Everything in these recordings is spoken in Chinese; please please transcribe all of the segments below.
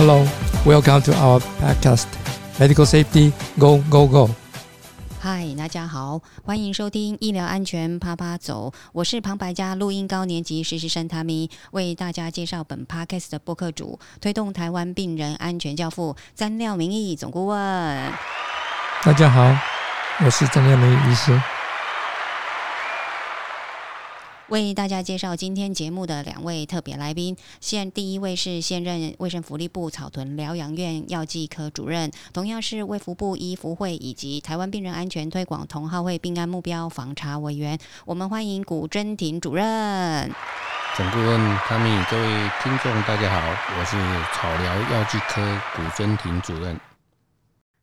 Hello, welcome to our podcast. Medical safety, go go go. 嗨，大家好，欢迎收听医疗安全啪啪走，我是旁白家录音高年级实习生 Tammy，为大家介绍本 podcast 的播客主，推动台湾病人安全教父詹廖明义总顾问。大家好，我是张廖明义医师。为大家介绍今天节目的两位特别来宾。现第一位是现任卫生福利部草屯疗养院药剂科主任，同样是卫福部医福会以及台湾病人安全推广同好会病案目标访查委员。我们欢迎古真婷主任。总顾问汤米，各位听众大家好，我是草疗药剂科古真婷主任。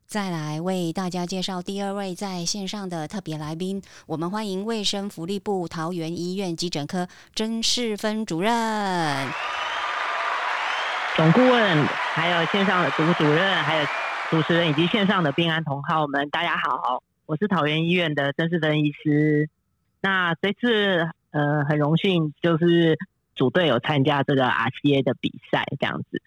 再来为大家介绍第二位在线上的特别来宾，我们欢迎卫生福利部桃园医院急诊科甄世芬主任、总顾问，还有线上的组主任，还有主持人以及线上的病安同好们，大家好，我是桃园医院的甄世芬医师。那这次呃很荣幸，就是组队有参加这个 RCA 的比赛，这样子。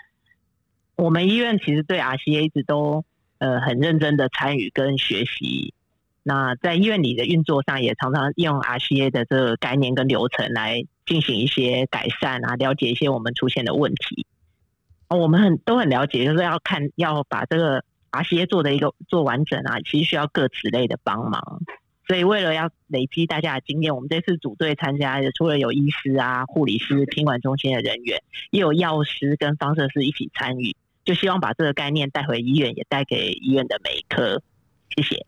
我们医院其实对 RCA 一直都。呃，很认真的参与跟学习。那在医院里的运作上，也常常用 RCA 的这个概念跟流程来进行一些改善啊，了解一些我们出现的问题。我们很都很了解，就是要看要把这个 RCA 做的一个做完整啊，其实需要各职类的帮忙。所以为了要累积大家的经验，我们这次组队参加的，除了有医师啊、护理师、听管中心的人员，也有药师跟放射师一起参与。就希望把这个概念带回医院，也带给医院的每一科。谢谢。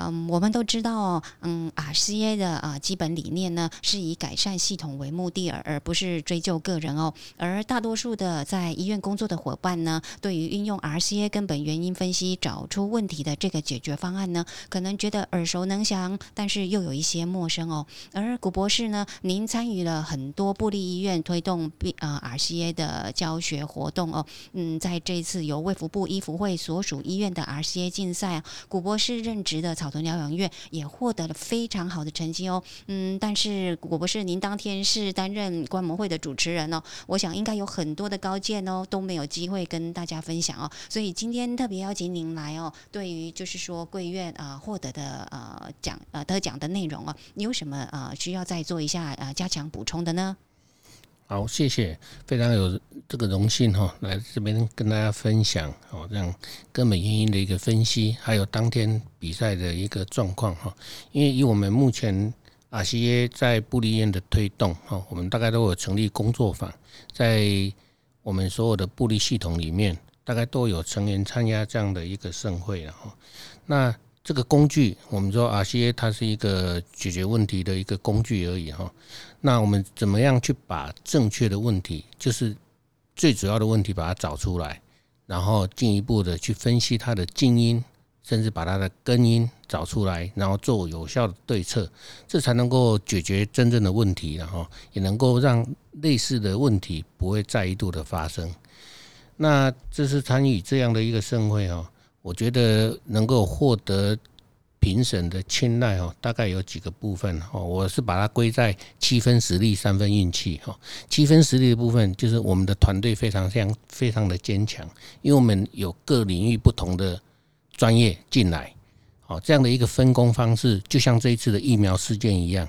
嗯，我们都知道，嗯，RCA 的啊基本理念呢，是以改善系统为目的，而而不是追究个人哦。而大多数的在医院工作的伙伴呢，对于运用 RCA 根本原因分析找出问题的这个解决方案呢，可能觉得耳熟能详，但是又有一些陌生哦。而古博士呢，您参与了很多布利医院推动 B 啊 RCA 的教学活动哦。嗯，在这次由卫福部医福会所属医院的 RCA 竞赛，古博士任职的草。草屯疗养院也获得了非常好的成绩哦，嗯，但是果不是您当天是担任观摩会的主持人哦，我想应该有很多的高见哦都没有机会跟大家分享哦，所以今天特别邀请您来哦，对于就是说贵院啊获得的呃奖呃得奖的内容哦，你有什么呃需要再做一下呃加强补充的呢？好，谢谢，非常有这个荣幸哈，来这边跟大家分享哦，这样根本原因的一个分析，还有当天比赛的一个状况哈。因为以我们目前 RCA 在布利院的推动哈，我们大概都有成立工作坊，在我们所有的布利系统里面，大概都有成员参加这样的一个盛会了哈。那这个工具，我们说 RCA 它是一个解决问题的一个工具而已哈。那我们怎么样去把正确的问题，就是最主要的问题，把它找出来，然后进一步的去分析它的静因，甚至把它的根因找出来，然后做有效的对策，这才能够解决真正的问题，然后也能够让类似的问题不会再一度的发生。那这是参与这样的一个盛会哈。我觉得能够获得评审的青睐哦，大概有几个部分哦。我是把它归在七分实力、三分运气哈。七分实力的部分就是我们的团队非常非常非常的坚强，因为我们有各领域不同的专业进来，好这样的一个分工方式，就像这一次的疫苗事件一样，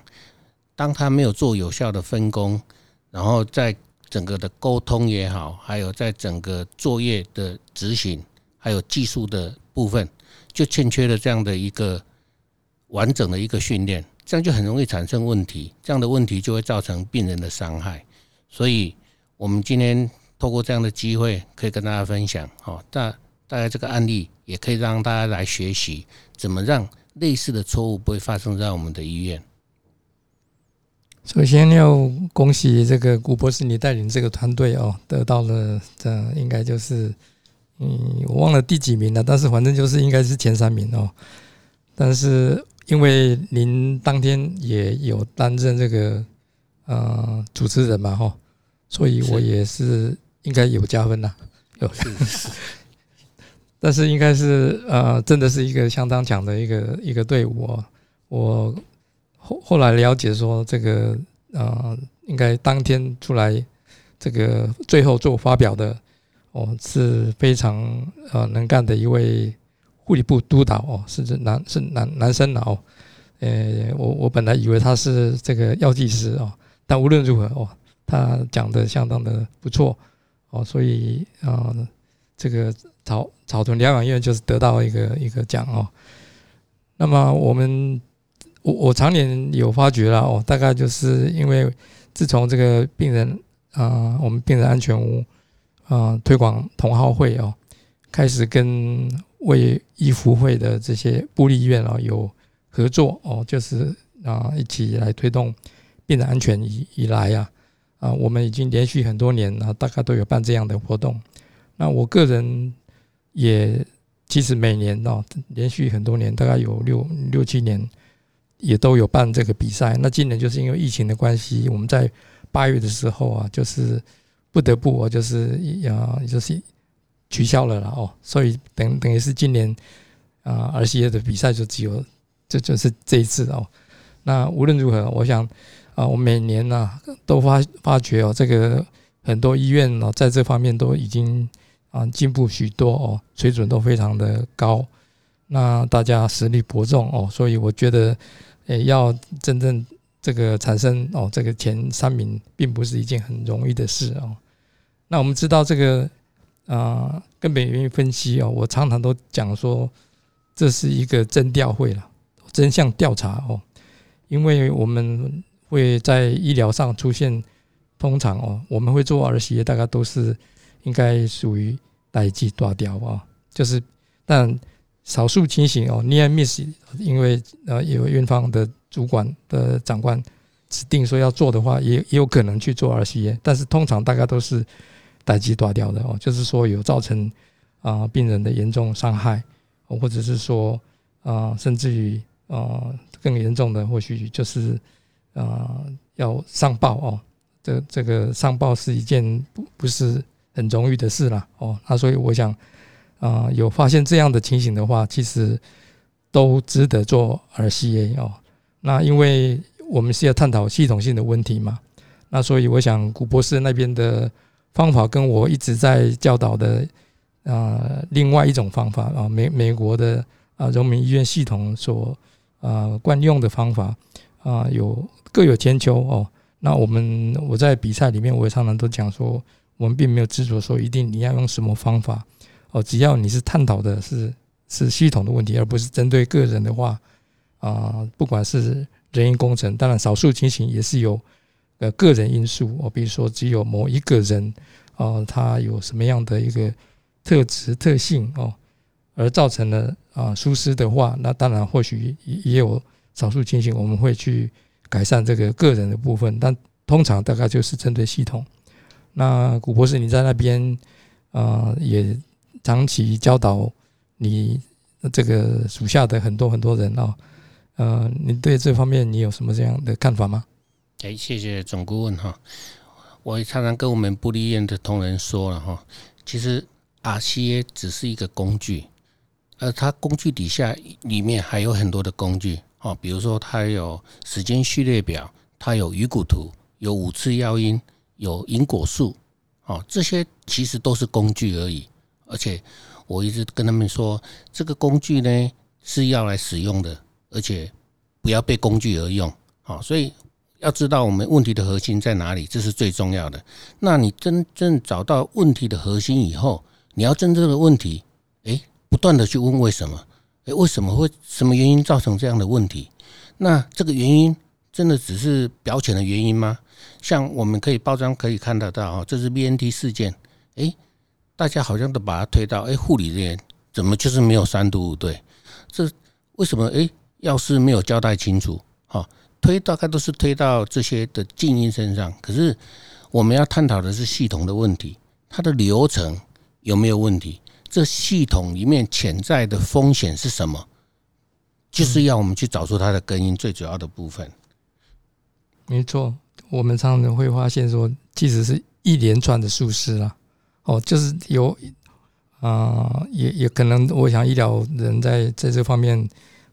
当他没有做有效的分工，然后在整个的沟通也好，还有在整个作业的执行。还有技术的部分，就欠缺了这样的一个完整的一个训练，这样就很容易产生问题，这样的问题就会造成病人的伤害。所以，我们今天透过这样的机会，可以跟大家分享，哦，大大概这个案例也可以让大家来学习，怎么让类似的错误不会发生在我们的医院。首先要恭喜这个古博士，你带领这个团队哦，得到了这应该就是。嗯，我忘了第几名了，但是反正就是应该是前三名哦。但是因为您当天也有担任这个呃主持人嘛，哈，所以我也是应该有加分啦。有是是，但是应该是呃，真的是一个相当强的一个一个队伍哦。我后后来了解说，这个呃，应该当天出来这个最后做发表的。哦，是非常呃能干的一位护理部督导哦，是指男是男男生哦，呃，我我本来以为他是这个药剂师哦，但无论如何哦，他讲的相当的不错哦，所以啊，这个草草屯疗养院就是得到一个一个奖哦。那么我们我我常年有发觉了哦，大概就是因为自从这个病人啊，我们病人安全屋。啊，推广同好会哦，开始跟为医福会的这些部立医院哦有合作哦，就是啊一起来推动病人安全以以来呀啊，我们已经连续很多年啊，大概都有办这样的活动。那我个人也其实每年哦，连续很多年，大概有六六七年也都有办这个比赛。那今年就是因为疫情的关系，我们在八月的时候啊，就是。不得不，我就是啊，就是取消了了哦，所以等等于是今年啊，R C A 的比赛就只有这就是这一次哦。那无论如何，我想啊，我每年呢都发发觉哦，这个很多医院哦，在这方面都已经啊进步许多哦，水准都非常的高。那大家实力伯仲哦，所以我觉得诶，要真正。这个产生哦，这个前三名并不是一件很容易的事哦。那我们知道这个啊根本原因分析哦，我常常都讲说这是一个真调会了，真相调查哦。因为我们会在医疗上出现，通常哦我们会做儿媳大概都是应该属于代际断掉啊，就是但少数情形哦，near miss，因为呃有院方的。主管的长官指定说要做的话，也也有可能去做 RCA，但是通常大概都是待机断掉的哦，就是说有造成啊病人的严重伤害，或者是说啊甚至于啊更严重的，或许就是啊要上报哦，这这个上报是一件不不是很容易的事啦哦，那所以我想啊有发现这样的情形的话，其实都值得做 RCA 哦。那因为我们是要探讨系统性的问题嘛，那所以我想古博士那边的方法跟我一直在教导的啊另外一种方法啊美美国的啊荣民医院系统所啊惯用的方法啊有各有千秋哦。那我们我在比赛里面我也常常都讲说，我们并没有执着说一定你要用什么方法哦，只要你是探讨的是是系统的问题，而不是针对个人的话。啊，不管是人因工程，当然少数情形也是有呃个人因素哦，比如说只有某一个人哦，他有什么样的一个特质特性哦，而造成了啊疏失的话，那当然或许也有少数情形我们会去改善这个个人的部分，但通常大概就是针对系统。那古博士，你在那边啊也长期教导你这个属下的很多很多人哦。呃，你对这方面你有什么这样的看法吗？哎，谢谢总顾问哈。我常常跟我们布利院的同仁说了哈，其实 RCA 只是一个工具，而它工具底下里面还有很多的工具哦，比如说它有时间序列表，它有鱼骨图，有五次药因，有因果树，哦，这些其实都是工具而已。而且我一直跟他们说，这个工具呢是要来使用的。而且不要被工具而用，好，所以要知道我们问题的核心在哪里，这是最重要的。那你真正找到问题的核心以后，你要真正的问题，诶，不断的去问为什么？诶，为什么会什么原因造成这样的问题？那这个原因真的只是表浅的原因吗？像我们可以报章可以看得到啊，这是 BNT 事件，诶，大家好像都把它推到，哎，护理人员怎么就是没有三度五对？这为什么？哎？要是没有交代清楚，哈，推大概都是推到这些的静音身上。可是我们要探讨的是系统的问题，它的流程有没有问题？这系统里面潜在的风险是什么？就是要我们去找出它的根因最主要的部分。没错，我们常常会发现说，即使是一连串的疏失啊，哦，就是有啊，也也可能，我想医疗人在在这方面。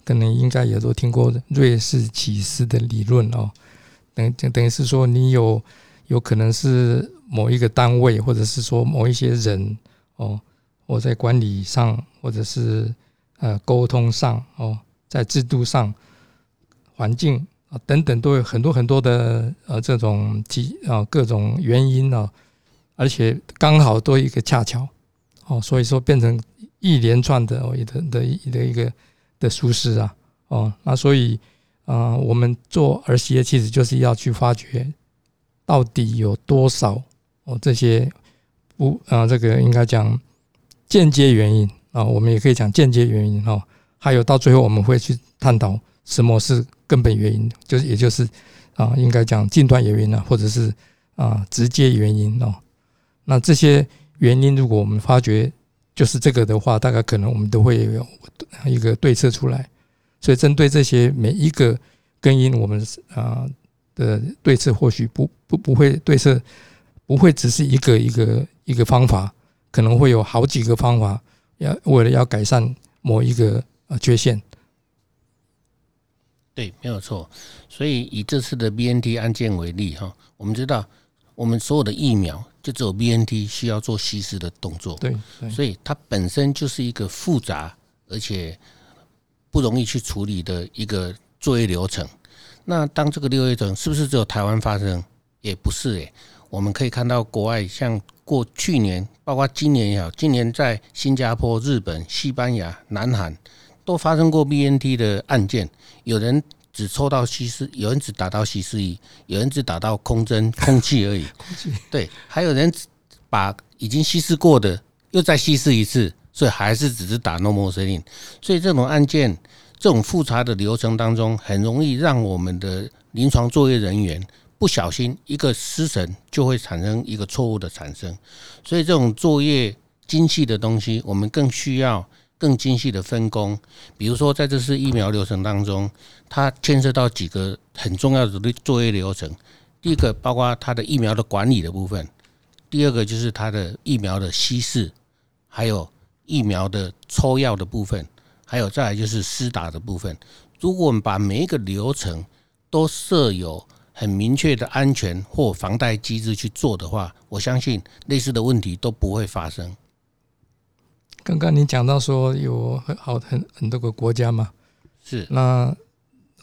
可能应该也都听过瑞士起司的理论哦，等等等于是说，你有有可能是某一个单位，或者是说某一些人哦，我在管理上，或者是呃沟通上哦，在制度上、环境啊等等，都有很多很多的呃这种机啊各种原因啊，而且刚好都一个恰巧哦，所以说变成一连串的哦一的的的一个的舒适啊哦，那所以啊，我们做儿媳的其实就是要去发掘到底有多少哦这些。不啊，这个应该讲间接原因啊，我们也可以讲间接原因哈。还有到最后我们会去探讨什么是根本原因，就是也就是啊，应该讲近端原因呢，或者是啊直接原因哦。那这些原因，如果我们发觉就是这个的话，大概可能我们都会有一个对策出来。所以针对这些每一个根因，我们啊的对策或许不不不会对策。不会只是一个一个一个方法，可能会有好几个方法，要为了要改善某一个呃缺陷。对，没有错。所以以这次的 BNT 案件为例哈，我们知道我们所有的疫苗就只有 BNT 需要做稀释的动作。对，所以它本身就是一个复杂而且不容易去处理的一个作业流程。那当这个六月程是不是只有台湾发生？也不是诶。我们可以看到，国外像过去年，包括今年也好，今年在新加坡、日本、西班牙、南韩都发生过 BNT 的案件。有人只抽到稀释，有人只打到稀释仪，有人只打到空针、空气而已。空气对，还有人把已经稀释过的又再稀释一次，所以还是只是打 normal saline。所以这种案件，这种复查的流程当中，很容易让我们的临床作业人员。不小心一个失神，就会产生一个错误的产生。所以这种作业精细的东西，我们更需要更精细的分工。比如说，在这次疫苗流程当中，它牵涉到几个很重要的作业流程。第一个，包括它的疫苗的管理的部分；第二个，就是它的疫苗的稀释，还有疫苗的抽药的部分，还有再来就是施打的部分。如果我们把每一个流程都设有很明确的安全或防贷机制去做的话，我相信类似的问题都不会发生。刚刚你讲到说有很好很很多个国家嘛，是那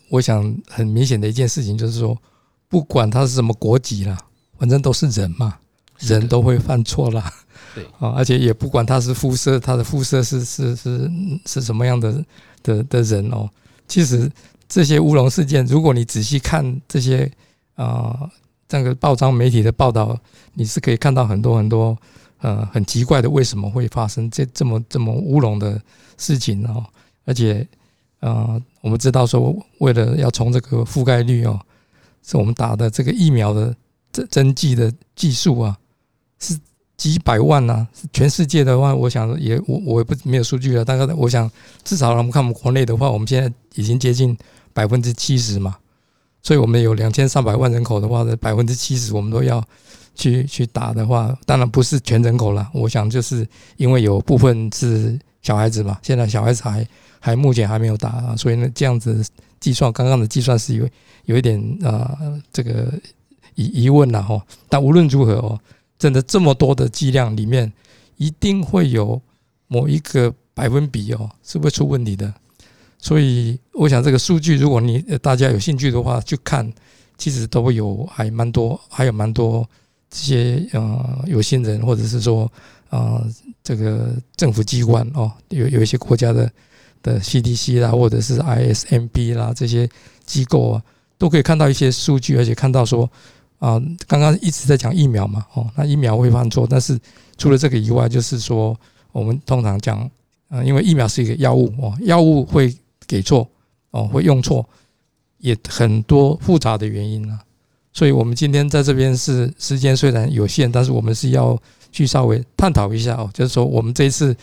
我想很明显的一件事情就是说，不管他是什么国籍啦，反正都是人嘛，人都会犯错啦。对啊，而且也不管他是肤色，他的肤色是是是是什么样的的的人哦，其实。这些乌龙事件，如果你仔细看这些啊，这个报章媒体的报道，你是可以看到很多很多呃很奇怪的为什么会发生这这么这么乌龙的事情哦。而且啊，我们知道说，为了要从这个覆盖率哦，是我们打的这个疫苗的针针剂的技术啊，是。几百万呐，全世界的话，我想也我我也不没有数据了。大概我想至少我们看我们国内的话，我们现在已经接近百分之七十嘛。所以我们有两千三百万人口的话，的百分之七十我们都要去去打的话，当然不是全人口了。我想就是因为有部分是小孩子嘛，现在小孩子还还目前还没有打，所以呢这样子计算刚刚的计算是有有一点啊这个疑疑问了哈。但无论如何哦。真的这么多的剂量里面，一定会有某一个百分比哦，是会出问题的。所以，我想这个数据，如果你大家有兴趣的话，去看，其实都会有还蛮多，还有蛮多这些呃有心人，或者是说啊这个政府机关哦，有有一些国家的的 CDC 啦，或者是 ISMB 啦这些机构啊，都可以看到一些数据，而且看到说。啊，刚刚一直在讲疫苗嘛，哦，那疫苗会犯错，但是除了这个以外，就是说我们通常讲，啊，因为疫苗是一个药物哦，药物会给错哦，会用错，也很多复杂的原因啊。所以我们今天在这边是时间虽然有限，但是我们是要去稍微探讨一下哦，就是说我们这一次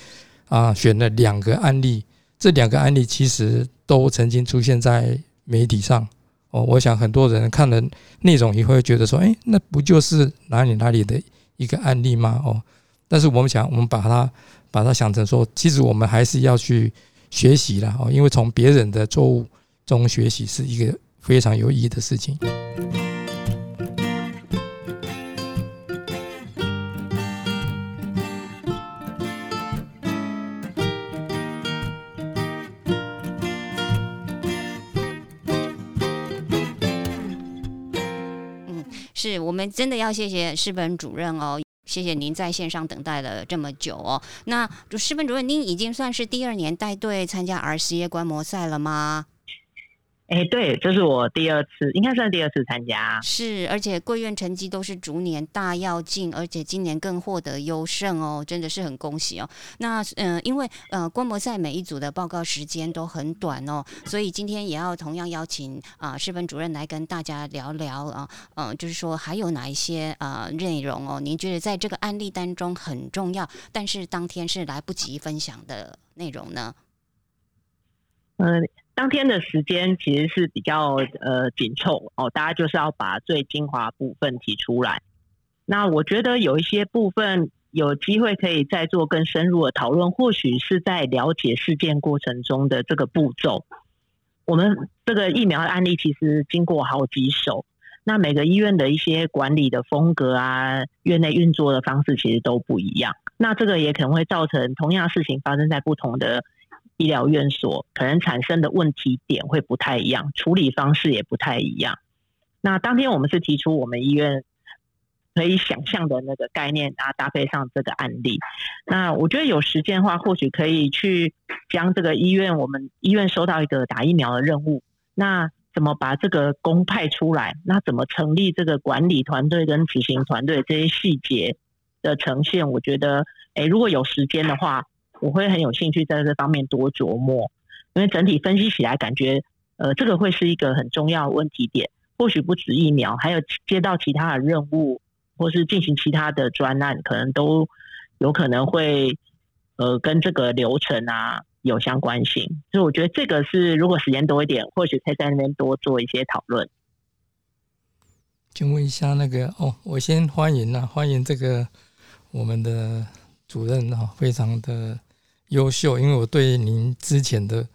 啊选了两个案例，这两个案例其实都曾经出现在媒体上。哦，我想很多人看了内容也会觉得说，哎，那不就是哪里哪里的一个案例吗？哦，但是我们想，我们把它把它想成说，其实我们还是要去学习啦，哦，因为从别人的错误中学习是一个非常有意义的事情。是我们真的要谢谢施本主任哦，谢谢您在线上等待了这么久哦。那施本主任，您已经算是第二年带队参加 RCA 观摩赛了吗？哎，对，这是我第二次，应该算第二次参加。是，而且贵院成绩都是逐年大跃进，而且今年更获得优胜哦，真的是很恭喜哦。那嗯，因为呃，观摩赛每一组的报告时间都很短哦，所以今天也要同样邀请啊，师分主任来跟大家聊聊啊，嗯，就是说还有哪一些啊内容哦，您觉得在这个案例当中很重要，但是当天是来不及分享的内容呢？嗯。当天的时间其实是比较呃紧凑哦，大家就是要把最精华部分提出来。那我觉得有一些部分有机会可以再做更深入的讨论，或许是在了解事件过程中的这个步骤。我们这个疫苗的案例其实经过好几手，那每个医院的一些管理的风格啊，院内运作的方式其实都不一样。那这个也可能会造成同样事情发生在不同的。医疗院所可能产生的问题点会不太一样，处理方式也不太一样。那当天我们是提出我们医院可以想象的那个概念啊，搭配上这个案例。那我觉得有时间的话，或许可以去将这个医院我们医院收到一个打疫苗的任务，那怎么把这个公派出来？那怎么成立这个管理团队跟执行团队这些细节的呈现？我觉得，哎，如果有时间的话。我会很有兴趣在这方面多琢磨，因为整体分析起来感觉，呃，这个会是一个很重要的问题点。或许不止疫苗，还有接到其他的任务，或是进行其他的专案，可能都有可能会，呃，跟这个流程啊有相关性。所以我觉得这个是，如果时间多一点，或许可以在那边多做一些讨论。请问一下，那个哦，我先欢迎啊，欢迎这个我们的主任啊，非常的。优秀，因为我对您之前的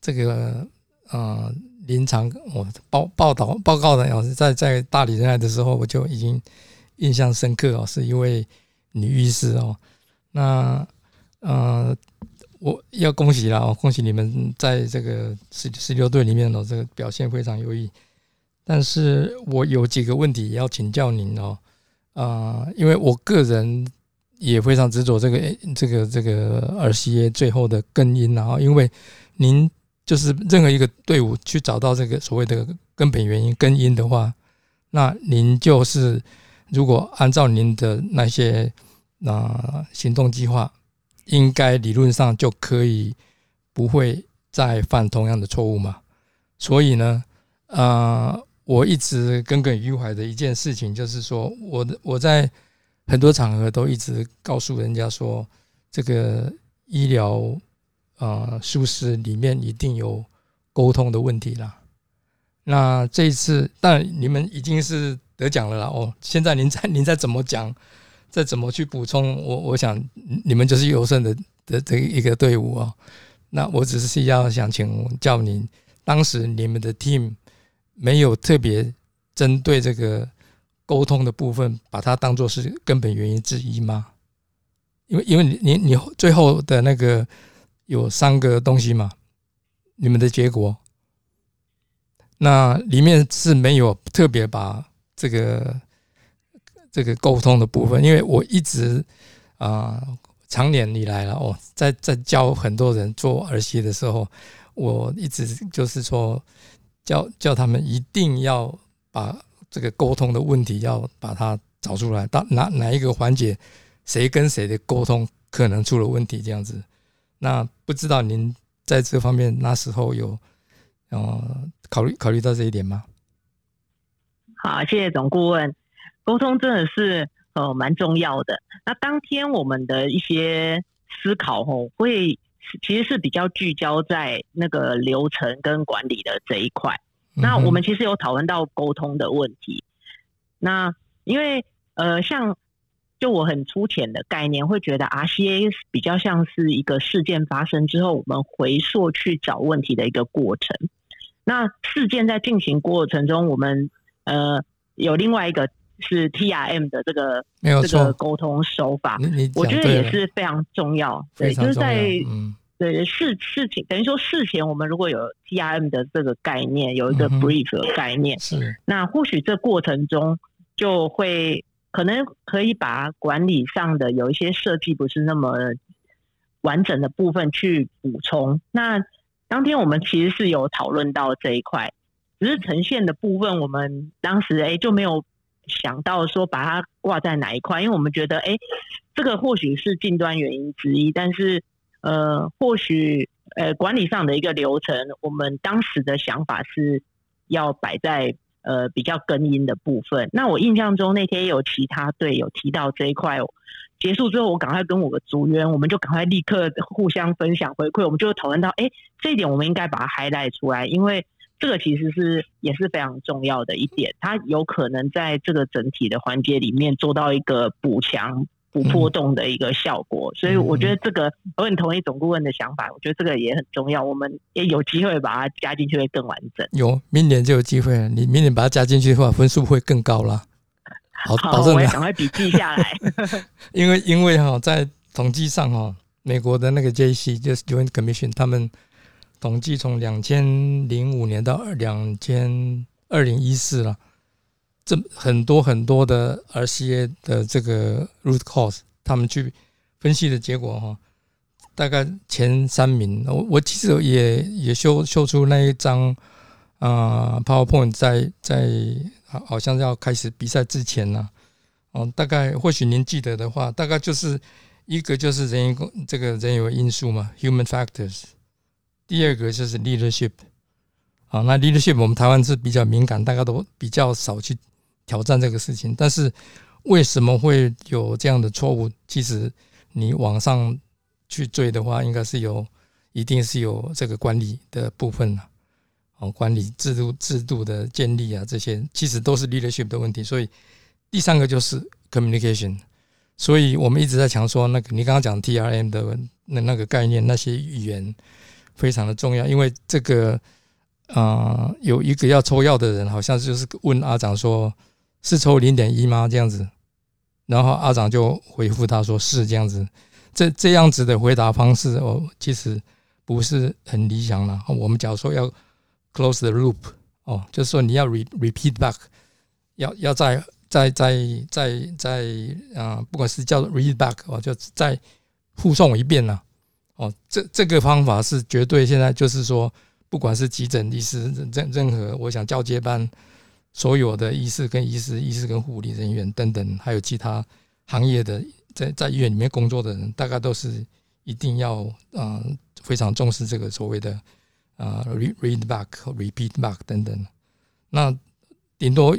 这个呃临床我报报道报告的哦，在在大理人来的时候，我就已经印象深刻哦，是一位女医师哦。那呃，我要恭喜了哦，恭喜你们在这个十十六队里面哦，这个表现非常优异。但是我有几个问题要请教您哦，啊，因为我个人。也非常执着这个这个这个耳 C A 最后的根因，然后因为您就是任何一个队伍去找到这个所谓的根本原因根因的话，那您就是如果按照您的那些啊行动计划，应该理论上就可以不会再犯同样的错误嘛。所以呢，啊，我一直耿耿于怀的一件事情就是说，我的我在。很多场合都一直告诉人家说，这个医疗啊疏失里面一定有沟通的问题啦。那这一次，但你们已经是得奖了啦哦。现在您再 您再怎么讲，再怎么去补充，我我想你们就是优胜的的这一个队伍哦。那我只是要想请教您，当时你们的 team 没有特别针对这个。沟通的部分，把它当做是根本原因之一吗？因为因为你你你最后的那个有三个东西嘛，你们的结果，那里面是没有特别把这个这个沟通的部分，因为我一直啊，长年以来了哦，在在教很多人做儿媳的时候，我一直就是说教教他们一定要把。这个沟通的问题要把它找出来，到哪哪一个环节，谁跟谁的沟通可能出了问题？这样子，那不知道您在这方面那时候有呃考虑考虑到这一点吗？好，谢谢总顾问。沟通真的是呃蛮重要的。那当天我们的一些思考哦，会其实是比较聚焦在那个流程跟管理的这一块。那我们其实有讨论到沟通的问题。那因为呃，像就我很粗浅的概念，会觉得 RCA 比较像是一个事件发生之后，我们回溯去找问题的一个过程。那事件在进行过程中，我们呃有另外一个是 TRM 的这个这个沟通手法，我觉得也是非常重要。对，就是在嗯。对事事情等于说事前我们如果有 T R M 的这个概念，有一个 brief 的概念，是那或许这过程中就会可能可以把管理上的有一些设计不是那么完整的部分去补充。那当天我们其实是有讨论到这一块，只是呈现的部分，我们当时哎就没有想到说把它挂在哪一块，因为我们觉得哎，这个或许是近端原因之一，但是呃，或许呃管理上的一个流程，我们当时的想法是要摆在。呃，比较根音的部分。那我印象中那天有其他队有提到这一块，结束之后，我赶快跟我的组员，我们就赶快立刻互相分享回馈，我们就讨论到，哎，这一点我们应该把它 highlight 出来，因为这个其实是也是非常重要的一点，它有可能在这个整体的环节里面做到一个补强。不波动的一个效果，所以我觉得这个我很同意总顾问的想法，我觉得这个也很重要，我们也有机会把它加进去会更完整。有明年就有机会了，你明年把它加进去的话，分数会更高了。好，保证我赶快笔记下来。因为因为哈，在统计上哈，美国的那个 JC 就是 Joint Commission，他们统计从两千零五年到两千二零一四了。这很多很多的 RCA 的这个 root cause，他们去分析的结果哈，大概前三名，我我其实也也秀秀出那一张啊 PowerPoint，在在好像要开始比赛之前呢，哦，大概或许您记得的话，大概就是一个就是人工这个人有因素嘛，human factors，第二个就是 leadership，啊，那 leadership 我们台湾是比较敏感，大家都比较少去。挑战这个事情，但是为什么会有这样的错误？其实你往上去追的话，应该是有，一定是有这个管理的部分了。哦，管理制度制度的建立啊，这些其实都是 leadership 的问题。所以第三个就是 communication。所以我们一直在强说，那个你刚刚讲 T R M 的那那个概念，那些语言非常的重要，因为这个啊，有一个要抽药的人，好像就是问阿长说。是抽零点一吗？这样子，然后阿长就回复他说是这样子。这这样子的回答方式，哦，其实不是很理想了。我们假如说要 close the loop，哦，就是说你要 re repeat back，要要再再再再再啊，不管是叫 read back，哦，就再复诵一遍了。哦，这这个方法是绝对现在就是说，不管是急诊医师任任何，我想交接班。所有的医师跟医师、医师跟护理人员等等，还有其他行业的在在医院里面工作的人，大概都是一定要啊非常重视这个所谓的啊 read back、repeat back 等等。那顶多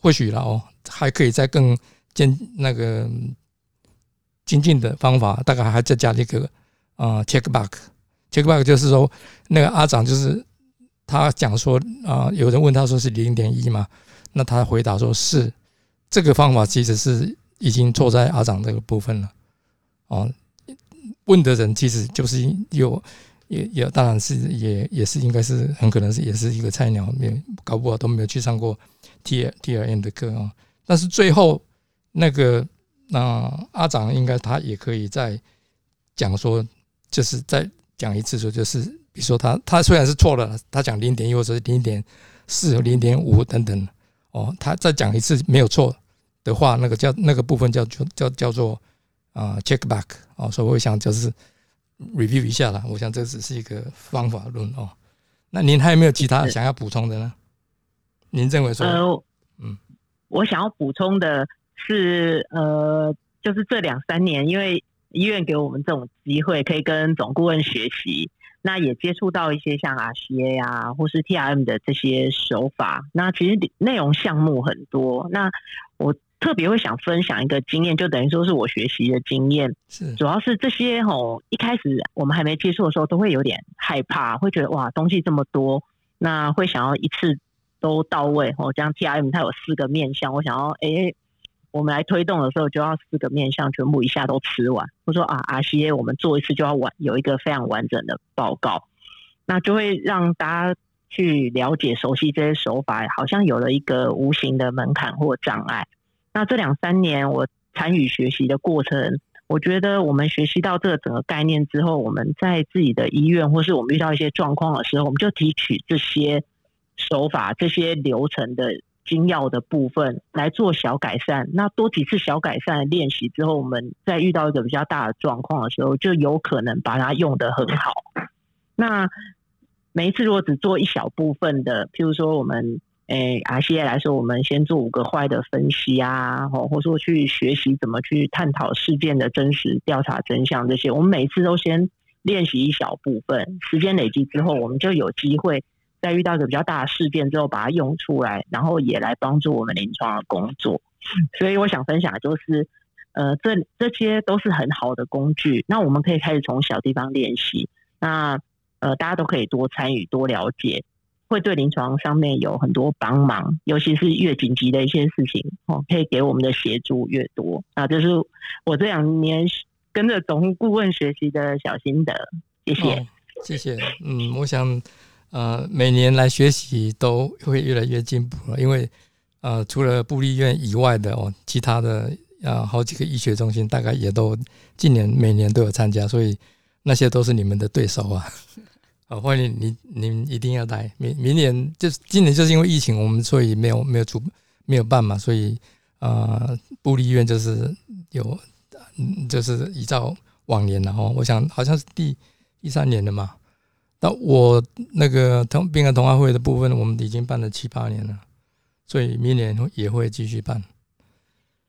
或许了哦，还可以再更精那个精进的方法，大概还再加一个啊 check back。check back 就是说那个阿长就是。他讲说啊，有人问他说是零点一吗？那他回答说是。这个方法其实是已经错在阿长这个部分了。哦，问的人其实就是有也也当然是也也是应该是很可能是也是一个菜鸟，没搞不好都没有去上过 T T R M 的课啊。但是最后那个那阿长应该他也可以再讲说，就是再讲一次说就是。比如说他他虽然是错了，他讲零点一或者是零点四、零点五等等，哦，他再讲一次没有错的话，那个叫那个部分叫做叫叫做啊 check back 哦，所以我想就是 review 一下了。我想这只是一个方法论哦。那您还有没有其他想要补充的呢？您认为说？呃，嗯，我想要补充的是，呃，就是这两三年，因为医院给我们这种机会，可以跟总顾问学习。那也接触到一些像 RCA 啊，或是 TRM 的这些手法。那其实内容项目很多。那我特别会想分享一个经验，就等于说是我学习的经验。是，主要是这些吼，一开始我们还没接触的时候，都会有点害怕，会觉得哇，东西这么多，那会想要一次都到位。哦，像 TRM 它有四个面向，我想要哎。我们来推动的时候，就要四个面向全部一下都吃完。我说啊，RCA 我们做一次就要完有一个非常完整的报告，那就会让大家去了解、熟悉这些手法，好像有了一个无形的门槛或障碍。那这两三年我参与学习的过程，我觉得我们学习到这个整个概念之后，我们在自己的医院或是我们遇到一些状况的时候，我们就提取这些手法、这些流程的。精要的部分来做小改善。那多几次小改善练习之后，我们在遇到一个比较大的状况的时候，就有可能把它用得很好。那每一次如果只做一小部分的，譬如说我们诶 RCA 来说，我们先做五个坏的分析啊，或或说去学习怎么去探讨事件的真实、调查真相这些，我们每次都先练习一小部分，时间累积之后，我们就有机会。在遇到一个比较大的事件之后，把它用出来，然后也来帮助我们临床的工作。所以我想分享的就是，呃，这这些都是很好的工具。那我们可以开始从小地方练习。那呃，大家都可以多参与、多了解，会对临床上面有很多帮忙。尤其是越紧急的一些事情，哦，可以给我们的协助越多。啊，这是我这两年跟着总顾问学习的小心得。谢谢，谢谢。嗯，我想。呃，每年来学习都会越来越进步了，因为呃，除了布利院以外的哦，其他的啊好几个医学中心大概也都今年每年都有参加，所以那些都是你们的对手啊。好，欢迎你，你们一定要来。明明年就是今年就是因为疫情，我们所以没有没有主没有办嘛，所以啊，布利院就是有，就是依照往年的哦，我想好像是第第三年了嘛。那我那个同滨安童话会的部分，我们已经办了七八年了，所以明年也会继续办。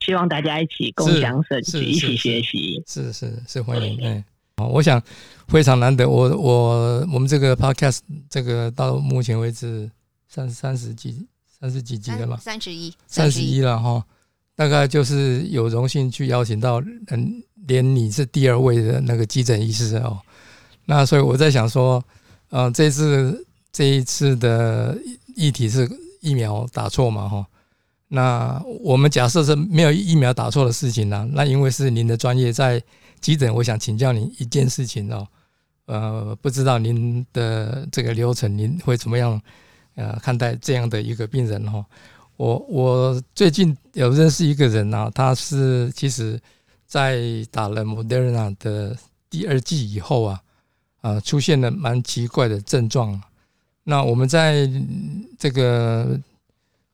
希望大家一起共享盛举，一起学习。是是是，欢迎。嗯，好，我想非常难得。我我我们这个 podcast 这个到目前为止三三十几三十几集了嘛？三十一，三十一了哈。大概就是有荣幸去邀请到，嗯，连你是第二位的那个急诊医师哦。那所以我在想说。呃，这次这一次的议题是疫苗打错嘛？哈，那我们假设是没有疫苗打错的事情呢？那因为是您的专业在急诊，我想请教您一件事情哦。呃，不知道您的这个流程，您会怎么样呃看待这样的一个病人哈？我我最近有认识一个人啊，他是其实在打了 Moderna 的第二剂以后啊。啊，出现了蛮奇怪的症状。那我们在这个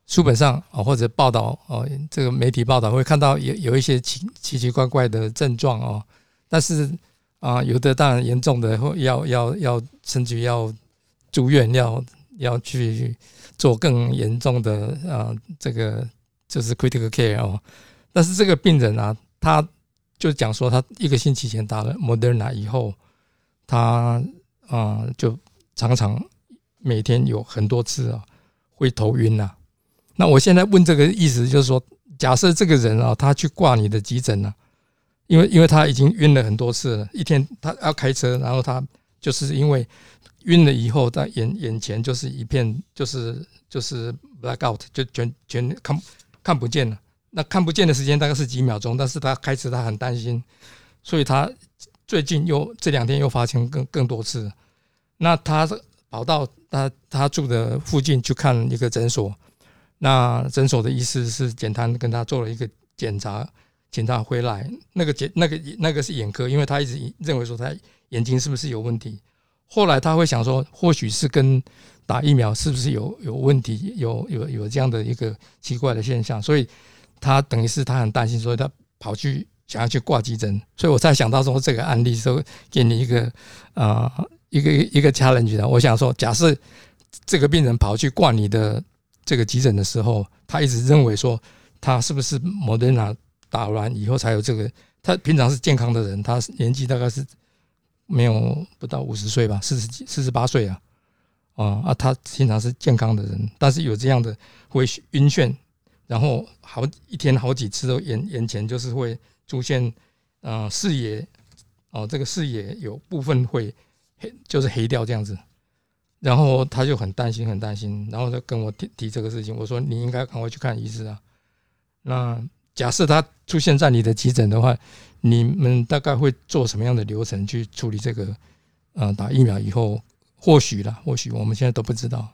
书本上啊，或者报道哦，这个媒体报道会看到有有一些奇奇奇怪怪的症状哦。但是啊，有的当然严重的，或要要要甚至要住院，要要去做更严重的啊，这个就是 critical care 哦。但是这个病人啊，他就讲说，他一个星期前打了 Moderna 以后。他啊，就常常每天有很多次啊，会头晕呐。那我现在问这个意思，就是说，假设这个人啊，他去挂你的急诊了，因为因为他已经晕了很多次了，一天他要开车，然后他就是因为晕了以后，他眼眼前就是一片，就是就是 black out，就全全看看不见了。那看不见的时间大概是几秒钟，但是他开车他很担心，所以他。最近又这两天又发生更更多次，那他跑到他他住的附近去看一个诊所，那诊所的意思是简单跟他做了一个检查，检查回来。那个检那个那个是眼科，因为他一直认为说他眼睛是不是有问题，后来他会想说或许是跟打疫苗是不是有有问题，有有有这样的一个奇怪的现象，所以他等于是他很担心，所以他跑去。想要去挂急诊，所以我才想到说这个案例，说给你一个啊一个一个 challenge。我想说，假设这个病人跑去挂你的这个急诊的时候，他一直认为说他是不是莫德纳打完以后才有这个？他平常是健康的人，他年纪大概是没有不到五十岁吧，四十几四十八岁啊啊啊！他平常是健康的人，但是有这样的会晕眩，然后好一天好几次都眼眼前就是会。出现，呃，视野，哦，这个视野有部分会黑，就是黑掉这样子，然后他就很担心，很担心，然后就跟我提提这个事情。我说你应该赶快去看医生啊。那假设他出现在你的急诊的话，你们大概会做什么样的流程去处理这个？呃，打疫苗以后，或许啦，或许我们现在都不知道。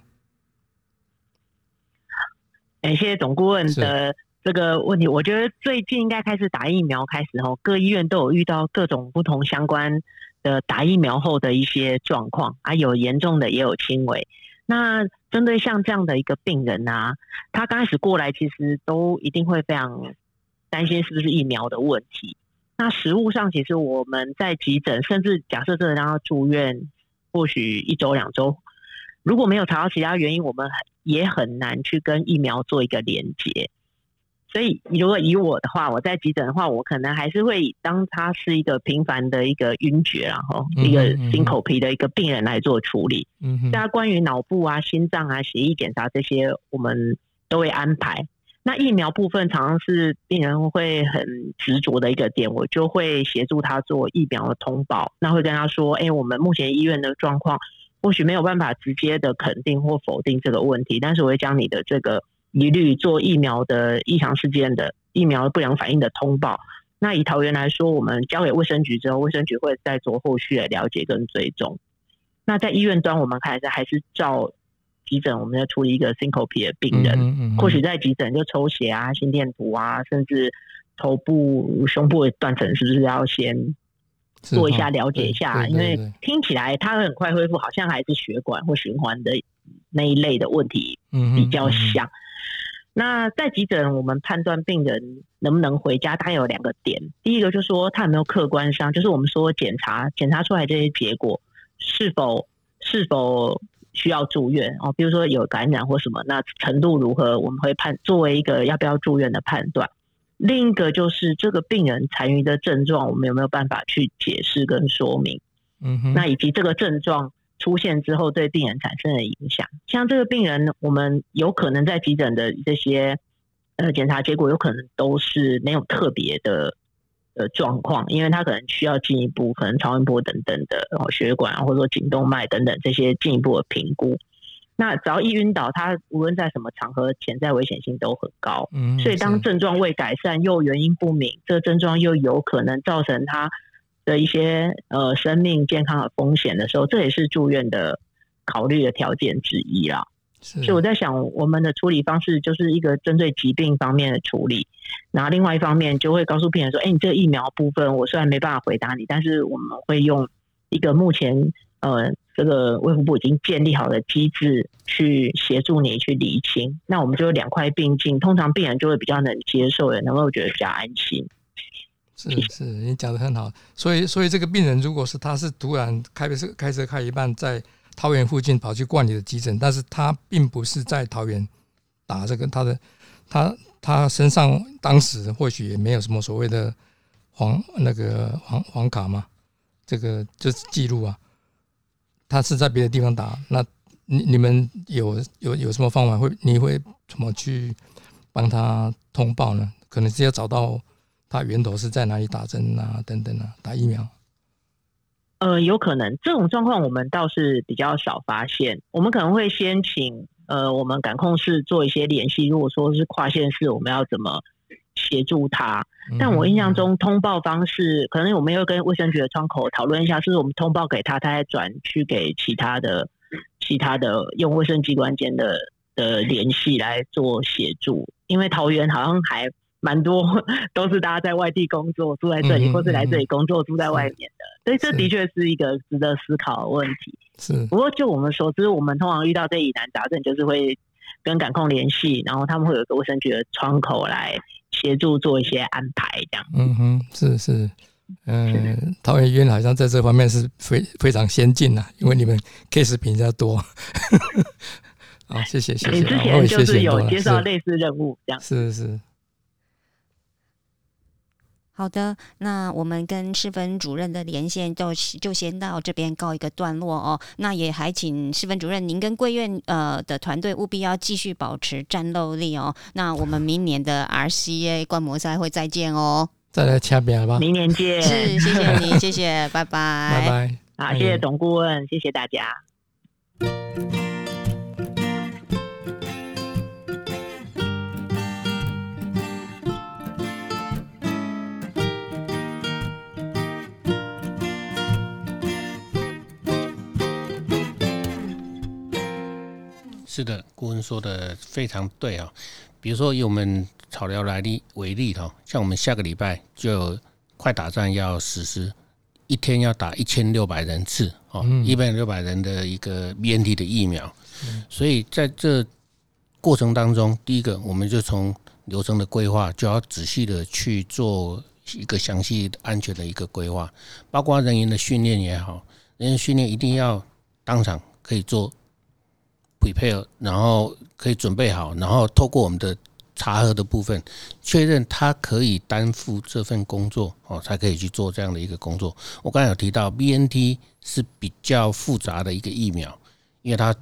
感谢总顾问的。这个问题，我觉得最近应该开始打疫苗开始后，各医院都有遇到各种不同相关的打疫苗后的一些状况啊，有严重的也有轻微。那针对像这样的一个病人啊，他刚开始过来，其实都一定会非常担心是不是疫苗的问题。那实物上，其实我们在急诊，甚至假设这个让他住院，或许一周两周，如果没有查到其他原因，我们也很难去跟疫苗做一个连接。所以，如果以我的话，我在急诊的话，我可能还是会当他是一个平凡的一个晕厥，然后一个心口皮的一个病人来做处理。嗯哼。大家关于脑部啊、心脏啊、血液检查这些，我们都会安排。那疫苗部分常常是病人会很执着的一个点，我就会协助他做疫苗的通报。那会跟他说：“哎，我们目前医院的状况，或许没有办法直接的肯定或否定这个问题，但是我会将你的这个。”一律做疫苗的异常事件的疫苗不良反应的通报。那以桃园来说，我们交给卫生局之后，卫生局会再做后续的了解跟追踪。那在医院端，我们还是还是照急诊，我们要处理一个 syncope 的病人，或许在急诊就抽血啊、心电图啊，甚至头部、胸部的断层，是不是要先做一下了解一下？因为听起来他很快恢复，好像还是血管或循环的那一类的问题比较像。那在急诊，我们判断病人能不能回家，大概有两个点。第一个就是说，他有没有客观上，就是我们说检查检查出来这些结果是否是否需要住院哦？比如说有感染或什么，那程度如何，我们会判作为一个要不要住院的判断。另一个就是这个病人残余的症状，我们有没有办法去解释跟说明？嗯哼，那以及这个症状。出现之后对病人产生的影响，像这个病人，我们有可能在急诊的这些呃检查结果，有可能都是没有特别的呃状况，因为他可能需要进一步可能超音波等等的哦血管或者说颈动脉等等这些进一步的评估。那只要一晕倒，他无论在什么场合，潜在危险性都很高。嗯，所以当症状未改善又原因不明，这个症状又有可能造成他。的一些呃生命健康的风险的时候，这也是住院的考虑的条件之一啦。所以我在想，我们的处理方式就是一个针对疾病方面的处理，然后另外一方面就会告诉病人说：“哎，你这个疫苗部分，我虽然没办法回答你，但是我们会用一个目前呃这个卫福部已经建立好的机制去协助你去理清。那我们就两块并进，通常病人就会比较能接受，也能够觉得比较安心。”是是，你讲的很好。所以，所以这个病人如果是他是突然开车开车开一半，在桃园附近跑去逛你的急诊，但是他并不是在桃园打这个他的，他他身上当时或许也没有什么所谓的黄那个黄黄卡嘛，这个就是记录啊。他是在别的地方打，那你你们有有有什么方法会你会怎么去帮他通报呢？可能是要找到。它源头是在哪里打针啊？等等啊，打疫苗？呃，有可能这种状况我们倒是比较少发现。我们可能会先请呃，我们感控室做一些联系。如果说是跨县市，我们要怎么协助他？但我印象中通报方式，可能我们要跟卫生局的窗口讨论一下，是不是我们通报给他，他再转去给其他的、其他的用卫生机关间的的联系来做协助。因为桃园好像还。蛮多都是大家在外地工作住在这里，或是来这里工作住在外面的，所以这的确是一个值得思考的问题。是，不过就我们说，就是我们通常遇到这疑难杂症，就是会跟感控联系，然后他们会有一个卫生局的窗口来协助做一些安排，这样。嗯哼，是是，嗯，桃园医院好像在这方面是非非常先进的，因为你们 case 比较多。好，谢谢谢谢。你之前就是有接受类似任务，这样是是。好的，那我们跟世分主任的连线就就先到这边告一个段落哦。那也还请世分主任，您跟贵院呃的团队务必要继续保持战斗力哦。那我们明年的 RCA 观摩赛会再见哦。再来掐边吧。明年见。是，谢谢你，谢谢，拜拜，拜拜。好，谢谢董顾问，谢谢大家。是的，顾问说的非常对啊。比如说以我们草料来例为例哈，像我们下个礼拜就快打仗要实施一天要打一千六百人次哦，一百六百人的一个 BNT 的疫苗，所以在这过程当中，第一个我们就从流程的规划就要仔细的去做一个详细安全的一个规划，包括人员的训练也好，人员训练一定要当场可以做 prepare，然后可以准备好，然后透过我们的。查核的部分，确认他可以担负这份工作哦，才可以去做这样的一个工作。我刚才有提到，B N T 是比较复杂的一个疫苗，因为它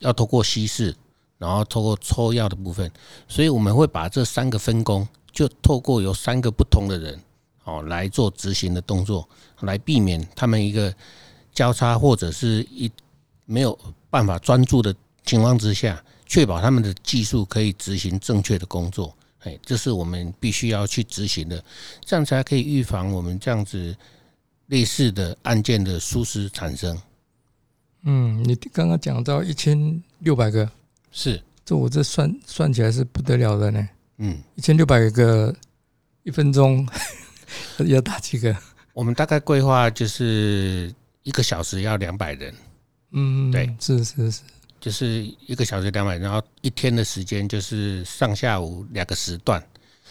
要透过稀释，然后透过抽药的部分，所以我们会把这三个分工，就透过有三个不同的人哦来做执行的动作，来避免他们一个交叉或者是一没有办法专注的情况之下。确保他们的技术可以执行正确的工作，哎，这是我们必须要去执行的，这样才可以预防我们这样子类似的案件的疏失产生。嗯，你刚刚讲到一千六百个，是，这我这算算起来是不得了的呢。嗯，一千六百个，一分钟 要打几个？我们大概规划就是一个小时要两百人。嗯，对，是是是。就是一个小时两百，然后一天的时间就是上下午两个时段，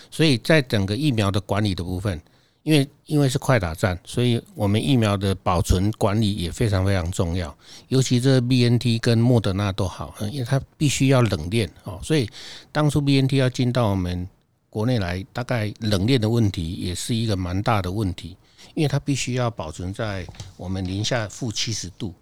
所以在整个疫苗的管理的部分，因为因为是快打战，所以我们疫苗的保存管理也非常非常重要。尤其这 B N T 跟莫德纳都好，因为它必须要冷链哦，所以当初 B N T 要进到我们国内来，大概冷链的问题也是一个蛮大的问题，因为它必须要保存在我们零下负七十度。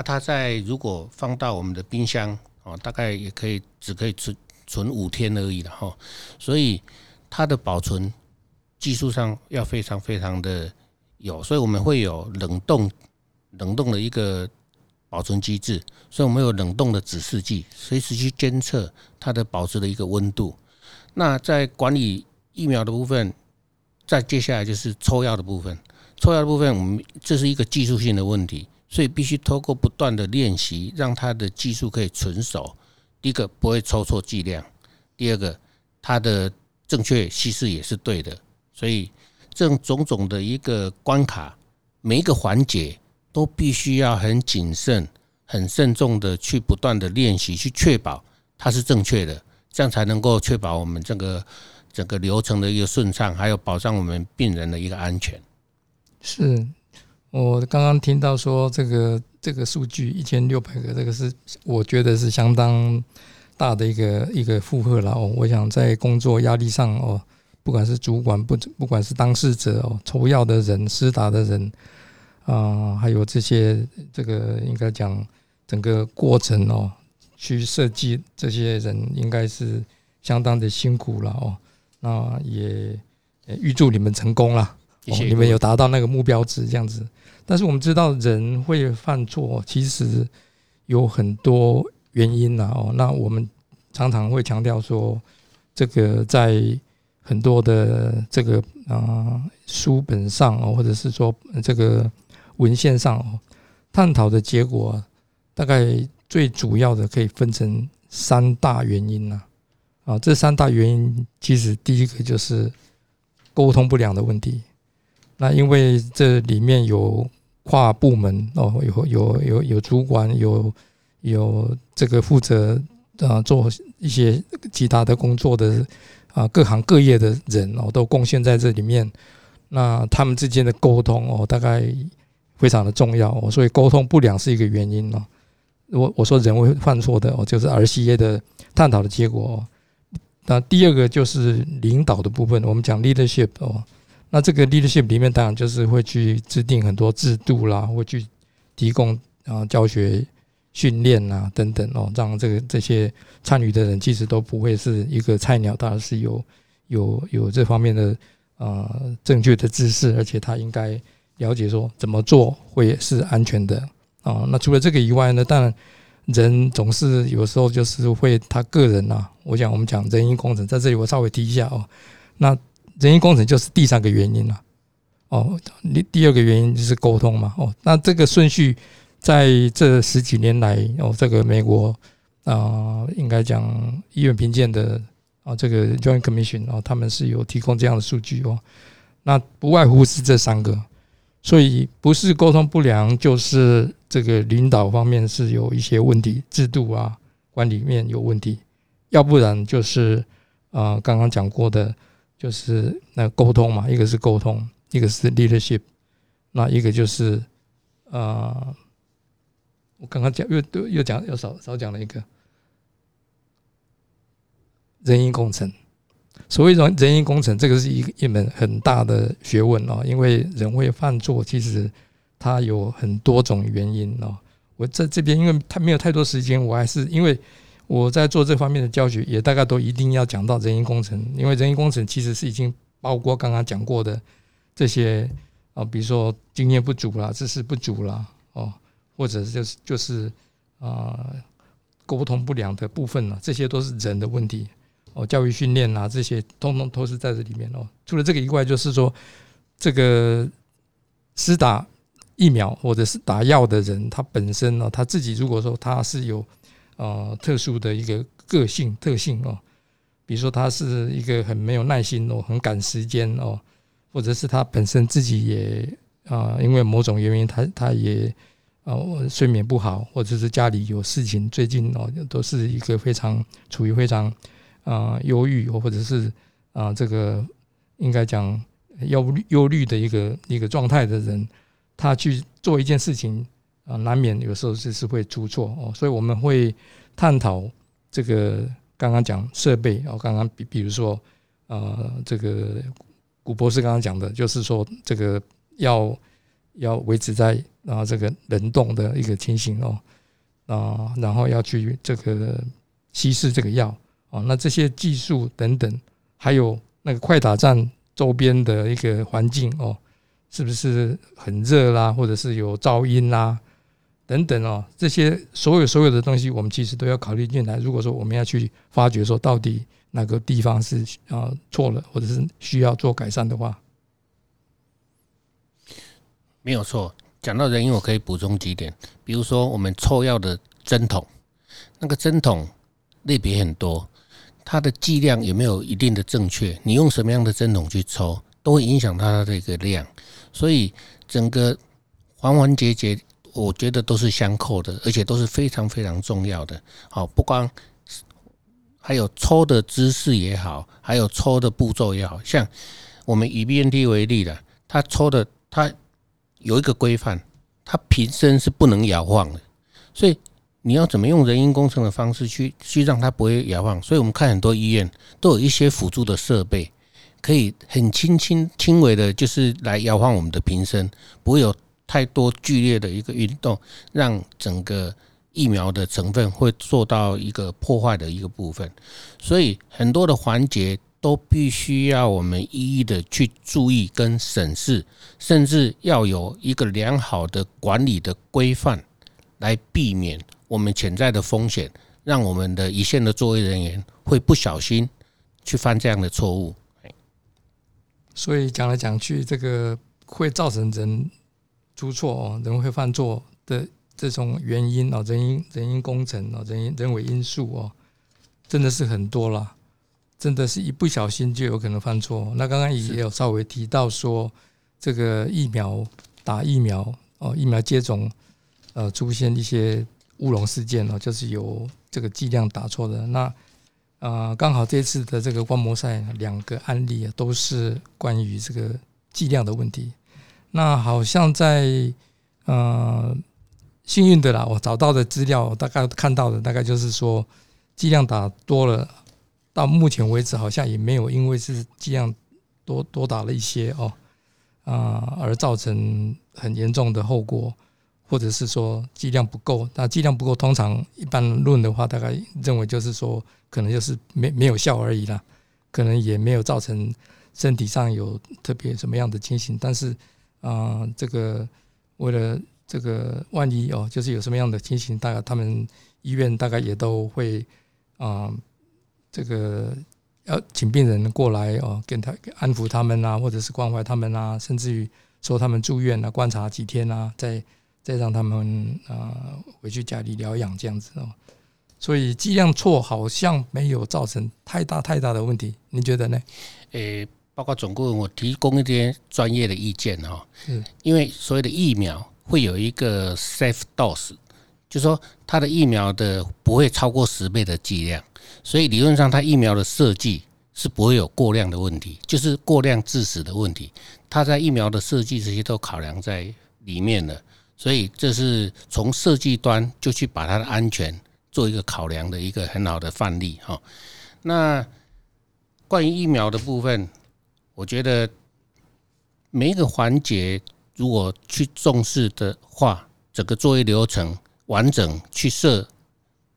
啊，它在如果放到我们的冰箱哦，大概也可以只可以存存五天而已了哈，所以它的保存技术上要非常非常的有，所以我们会有冷冻冷冻的一个保存机制，所以我们有冷冻的指示剂，随时去监测它的保持的一个温度。那在管理疫苗的部分，再接下来就是抽药的部分，抽药的部分我们这是一个技术性的问题。所以必须透过不断的练习，让他的技术可以纯熟。第一个不会抽错剂量，第二个他的正确稀释也是对的。所以这种种种的一个关卡，每一个环节都必须要很谨慎、很慎重的去不断的练习，去确保它是正确的，这样才能够确保我们这个整个流程的一个顺畅，还有保障我们病人的一个安全。是。我刚刚听到说这个这个数据一千六百个，这个是我觉得是相当大的一个一个负荷了哦。我想在工作压力上哦，不管是主管不不管是当事者哦，抽药的人、施打的人啊，还有这些这个应该讲整个过程哦，去设计这些人应该是相当的辛苦了哦。那也预祝你们成功了，你们有达到那个目标值这样子。但是我们知道人会犯错，其实有很多原因呐哦。那我们常常会强调说，这个在很多的这个啊书本上哦，或者是说这个文献上哦，探讨的结果，大概最主要的可以分成三大原因呐啊。这三大原因，其实第一个就是沟通不良的问题。那因为这里面有跨部门哦，有有有有主管，有有这个负责啊做一些其他的工作的啊各行各业的人哦，都贡献在这里面。那他们之间的沟通哦，大概非常的重要哦，所以沟通不良是一个原因哦。我我说人会犯错的哦，就是 RCA 的探讨的结果。哦那第二个就是领导的部分，我们讲 leadership 哦。那这个 leadership 里面当然就是会去制定很多制度啦，会去提供啊教学训练啊等等哦，让这个这些参与的人其实都不会是一个菜鸟，当然是有有有这方面的啊正确的知识，而且他应该了解说怎么做会是安全的啊。那除了这个以外呢，当然人总是有时候就是会他个人呐，我想我们讲人因工程，在这里我稍微提一下哦，那。人因工程就是第三个原因了，哦，第第二个原因就是沟通嘛，哦，那这个顺序在这十几年来，哦，这个美国啊，应该讲医院评鉴的啊，这个 Joint Commission 哦，他们是有提供这样的数据哦，那不外乎是这三个，所以不是沟通不良，就是这个领导方面是有一些问题，制度啊管理面有问题，要不然就是啊刚刚讲过的，就是那沟通嘛，一个是沟通，一个是 leadership，那一个就是啊。我刚刚讲又又讲又少少讲了一个人因工程。所谓人人因工程，这个是一一门很大的学问哦。因为人会犯错，其实它有很多种原因哦。我在这边，因为它没有太多时间，我还是因为我在做这方面的教学，也大概都一定要讲到人因工程。因为人因工程其实是已经包括刚刚讲过的这些啊，比如说经验不足啦、知识不足啦，哦。或者就是就是啊，沟通不良的部分呢，这些都是人的问题哦。教育训练啊，这些通通都是在这里面哦。除了这个以外，就是说这个施打疫苗或者是打药的人，他本身呢，他自己如果说他是有呃特殊的一个个性特性哦，比如说他是一个很没有耐心哦，很赶时间哦，或者是他本身自己也啊，因为某种原因，他他也。啊，睡眠不好，或者是家里有事情，最近哦，都是一个非常处于非常啊忧郁，或者是啊这个应该讲忧忧虑的一个一个状态的人，他去做一件事情啊，难免有时候就是会出错哦，所以我们会探讨这个刚刚讲设备哦，刚刚比比如说啊，这个古博士刚刚讲的，就是说这个要。要维持在啊这个冷冻的一个情形哦啊，然后要去这个稀释这个药啊，那这些技术等等，还有那个快打站周边的一个环境哦，是不是很热啦，或者是有噪音啦等等哦，这些所有所有的东西，我们其实都要考虑进来。如果说我们要去发掘说到底哪个地方是啊错了，或者是需要做改善的话。没有错，讲到人因，我可以补充几点，比如说我们抽药的针筒，那个针筒类别很多，它的剂量有没有一定的正确？你用什么样的针筒去抽，都会影响它的一个量，所以整个环环节节，我觉得都是相扣的，而且都是非常非常重要的。好，不光还有抽的姿势也好，还有抽的步骤也好，像我们以 BNT 为例的，它抽的它。有一个规范，它瓶身是不能摇晃的，所以你要怎么用人因工程的方式去去让它不会摇晃？所以我们看很多医院都有一些辅助的设备，可以很轻轻轻微的，就是来摇晃我们的瓶身，不会有太多剧烈的一个运动，让整个疫苗的成分会做到一个破坏的一个部分。所以很多的环节。都必须要我们一一的去注意跟审视，甚至要有一个良好的管理的规范，来避免我们潜在的风险，让我们的一线的作业人员会不小心去犯这样的错误。所以讲来讲去，这个会造成人出错哦，人会犯错的这种原因哦，人因人因工程哦，人因人为因素哦，真的是很多了。真的是一不小心就有可能犯错。那刚刚也有稍微提到说，这个疫苗打疫苗哦，疫苗接种呃出现一些乌龙事件哦，就是有这个剂量打错的。那啊，刚好这次的这个观摩赛两个案例啊，都是关于这个剂量的问题。那好像在呃幸运的啦，我找到的资料大概看到的大概就是说剂量打多了。到目前为止，好像也没有因为是剂量多多打了一些哦啊，而造成很严重的后果，或者是说剂量不够。那剂量不够，通常一般论的话，大概认为就是说，可能就是没没有效而已啦，可能也没有造成身体上有特别什么样的情形。但是啊，这个为了这个万一哦，就是有什么样的情形，大概他们医院大概也都会啊。这个要请病人过来哦，跟他安抚他们啊，或者是关怀他们啊，甚至于说他们住院啊，观察几天啊，再再让他们啊回去家里疗养这样子哦。所以剂量错好像没有造成太大太大的问题，你觉得呢？诶，包括总顾问，我提供一些专业的意见哈。嗯，因为所谓的疫苗会有一个 safe dose，就说它的疫苗的不会超过十倍的剂量，所以理论上它疫苗的设计是不会有过量的问题，就是过量致死的问题。它在疫苗的设计这些都考量在里面了，所以这是从设计端就去把它的安全做一个考量的一个很好的范例哈。那关于疫苗的部分，我觉得每一个环节如果去重视的话，整个作业流程完整去设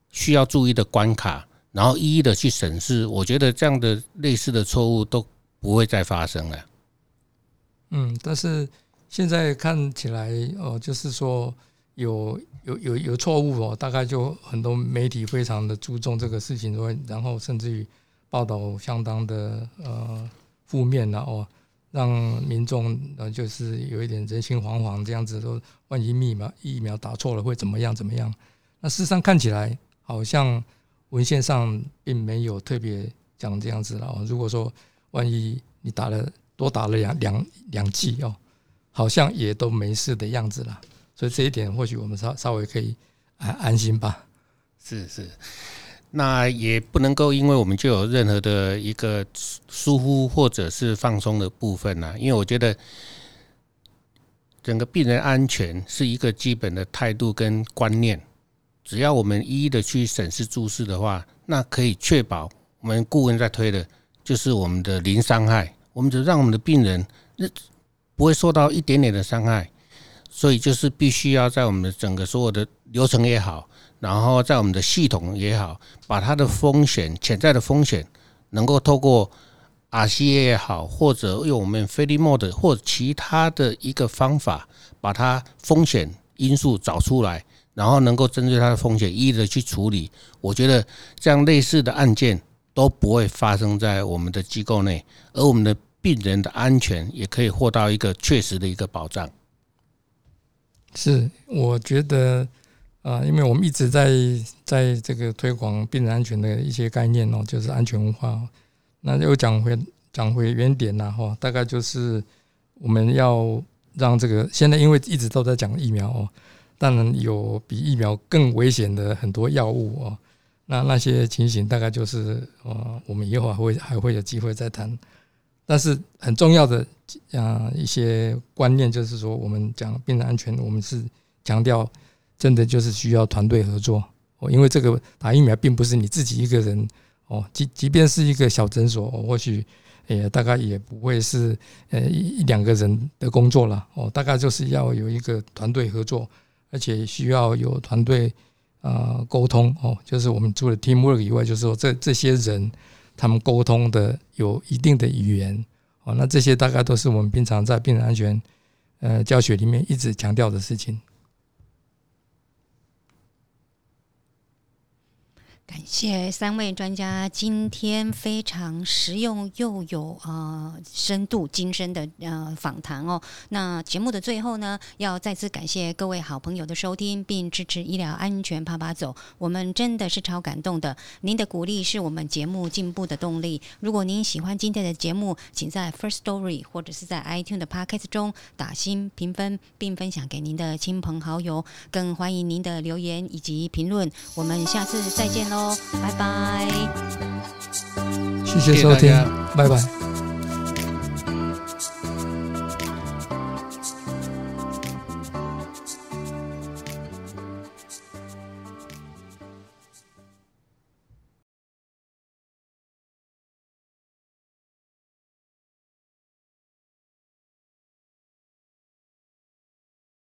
需要注意的关卡，然后一一的去审视，我觉得这样的类似的错误都不会再发生了。嗯，但是现在看起来，哦，就是说有有有有错误哦，大概就很多媒体非常的注重这个事情，说然后甚至于报道相当的呃负面了哦，让民众呃就是有一点人心惶惶这样子，说万一疫苗疫苗打错了会怎么样怎么样？那事实上看起来好像文献上并没有特别讲这样子了哦。如果说万一你打了。多打了两两两剂哦，好像也都没事的样子了，所以这一点或许我们稍稍微可以安安心吧。是是，那也不能够因为我们就有任何的一个疏忽或者是放松的部分呢？因为我觉得整个病人安全是一个基本的态度跟观念，只要我们一一的去审视注视的话，那可以确保我们顾问在推的就是我们的零伤害。我们就让我们的病人不会受到一点点的伤害，所以就是必须要在我们的整个所有的流程也好，然后在我们的系统也好，把它的风险、潜在的风险，能够透过 RCA 也好，或者用我们 f e d i m o d 或其他的一个方法，把它风险因素找出来，然后能够针对它的风险一一的去处理。我觉得这样类似的案件。都不会发生在我们的机构内，而我们的病人的安全也可以获到一个确实的一个保障。是，我觉得啊，因为我们一直在在这个推广病人安全的一些概念哦，就是安全文化。那又讲回讲回原点呐，哈，大概就是我们要让这个现在因为一直都在讲疫苗哦，当然有比疫苗更危险的很多药物哦。那那些情形大概就是呃，我们以后还会还会有机会再谈。但是很重要的啊一些观念就是说，我们讲病人安全，我们是强调真的就是需要团队合作哦，因为这个打疫苗并不是你自己一个人哦，即即便是一个小诊所，或许也大概也不会是呃一两个人的工作了哦，大概就是要有一个团队合作，而且需要有团队。呃，沟通哦，就是我们除了 teamwork 以外，就是说这这些人他们沟通的有一定的语言哦，那这些大概都是我们平常在病人安全呃教学里面一直强调的事情。感谢三位专家今天非常实用又有啊深度精深的呃访谈哦。那节目的最后呢，要再次感谢各位好朋友的收听，并支持医疗安全啪啪走。我们真的是超感动的，您的鼓励是我们节目进步的动力。如果您喜欢今天的节目，请在 First Story 或者是在 iTunes 的 Podcast 中打新评分，并分享给您的亲朋好友。更欢迎您的留言以及评论。我们下次再见拜拜。谢谢收听拜拜。